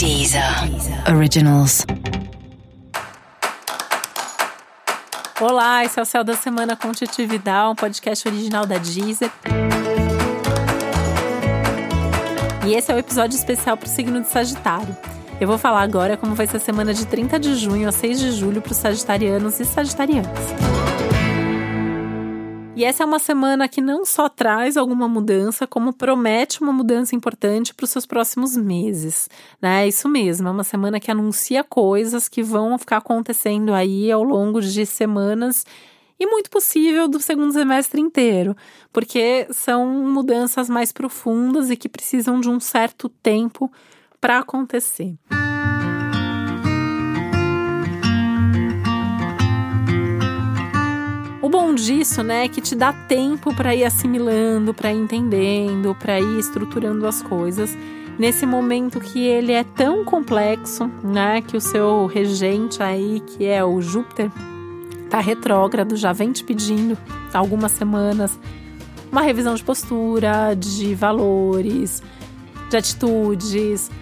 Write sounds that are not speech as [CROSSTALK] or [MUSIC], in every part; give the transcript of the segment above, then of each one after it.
Deezer Originals. Olá, esse é o Céu da Semana com Titi Vidal, um podcast original da Deezer. E esse é o episódio especial para o signo de Sagitário. Eu vou falar agora como vai ser a semana de 30 de junho a 6 de julho para os sagitarianos e sagitarianas. E essa é uma semana que não só traz alguma mudança, como promete uma mudança importante para os seus próximos meses. Né? É isso mesmo, é uma semana que anuncia coisas que vão ficar acontecendo aí ao longo de semanas e muito possível do segundo semestre inteiro, porque são mudanças mais profundas e que precisam de um certo tempo para acontecer. Bom disso, né, é que te dá tempo para ir assimilando, para ir entendendo, para ir estruturando as coisas. Nesse momento que ele é tão complexo, né, que o seu regente aí, que é o Júpiter, tá retrógrado, já vem te pedindo algumas semanas uma revisão de postura, de valores, de atitudes,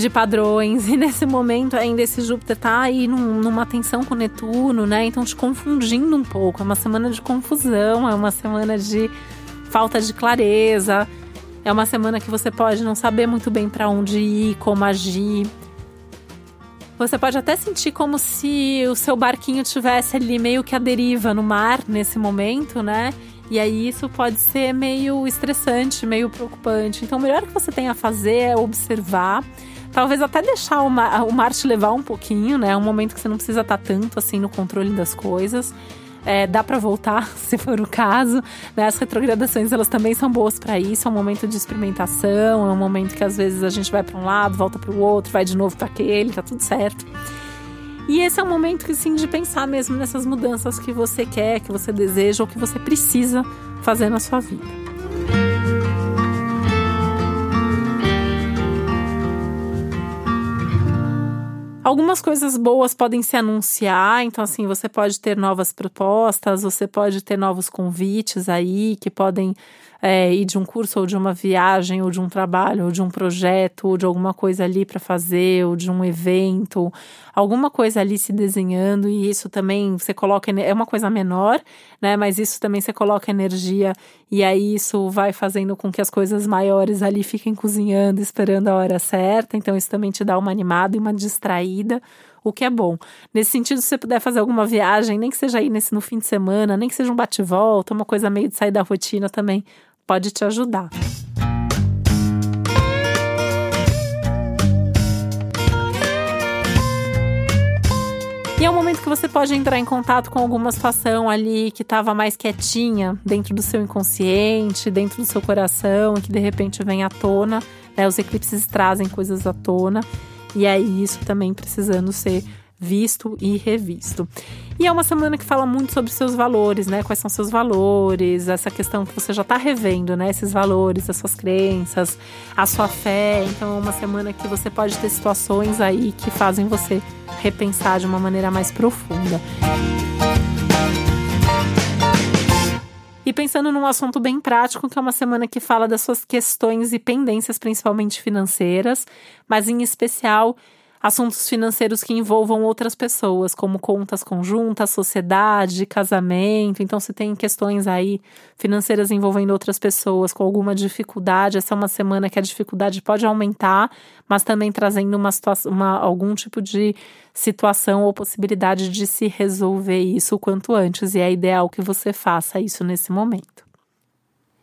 de padrões. E nesse momento ainda esse Júpiter tá aí num, numa tensão com Netuno, né? Então te confundindo um pouco. É uma semana de confusão, é uma semana de falta de clareza. É uma semana que você pode não saber muito bem para onde ir, como agir. Você pode até sentir como se o seu barquinho tivesse ali meio que a deriva no mar nesse momento, né? E aí isso pode ser meio estressante, meio preocupante. Então, o melhor que você tem a fazer é observar Talvez até deixar o mar, o levar um pouquinho, né? É um momento que você não precisa estar tanto assim no controle das coisas. É, dá para voltar, [LAUGHS] se for o caso. Né? As retrogradações elas também são boas para isso. É um momento de experimentação, é um momento que às vezes a gente vai para um lado, volta para o outro, vai de novo para aquele, tá tudo certo. E esse é um momento que sim de pensar mesmo nessas mudanças que você quer, que você deseja ou que você precisa fazer na sua vida. Algumas coisas boas podem se anunciar, então assim, você pode ter novas propostas, você pode ter novos convites aí que podem é, ir de um curso ou de uma viagem ou de um trabalho ou de um projeto ou de alguma coisa ali para fazer ou de um evento, alguma coisa ali se desenhando e isso também você coloca é uma coisa menor, né? Mas isso também você coloca energia e aí isso vai fazendo com que as coisas maiores ali fiquem cozinhando, esperando a hora certa. Então isso também te dá uma animada e uma distraída o que é bom. Nesse sentido, se você puder fazer alguma viagem, nem que seja aí nesse, no fim de semana, nem que seja um bate-volta, uma coisa meio de sair da rotina também, pode te ajudar. E é um momento que você pode entrar em contato com alguma situação ali que estava mais quietinha dentro do seu inconsciente, dentro do seu coração, que de repente vem à tona. Né? Os eclipses trazem coisas à tona. E aí isso também precisando ser visto e revisto. E é uma semana que fala muito sobre seus valores, né? Quais são seus valores, essa questão que você já está revendo, né? Esses valores, as suas crenças, a sua fé. Então, é uma semana que você pode ter situações aí que fazem você repensar de uma maneira mais profunda. E pensando num assunto bem prático, que é uma semana que fala das suas questões e pendências, principalmente financeiras, mas em especial assuntos financeiros que envolvam outras pessoas, como contas conjuntas, sociedade, casamento. Então, se tem questões aí financeiras envolvendo outras pessoas com alguma dificuldade, essa é uma semana que a dificuldade pode aumentar, mas também trazendo uma situação, uma, algum tipo de situação ou possibilidade de se resolver isso o quanto antes. E é ideal que você faça isso nesse momento.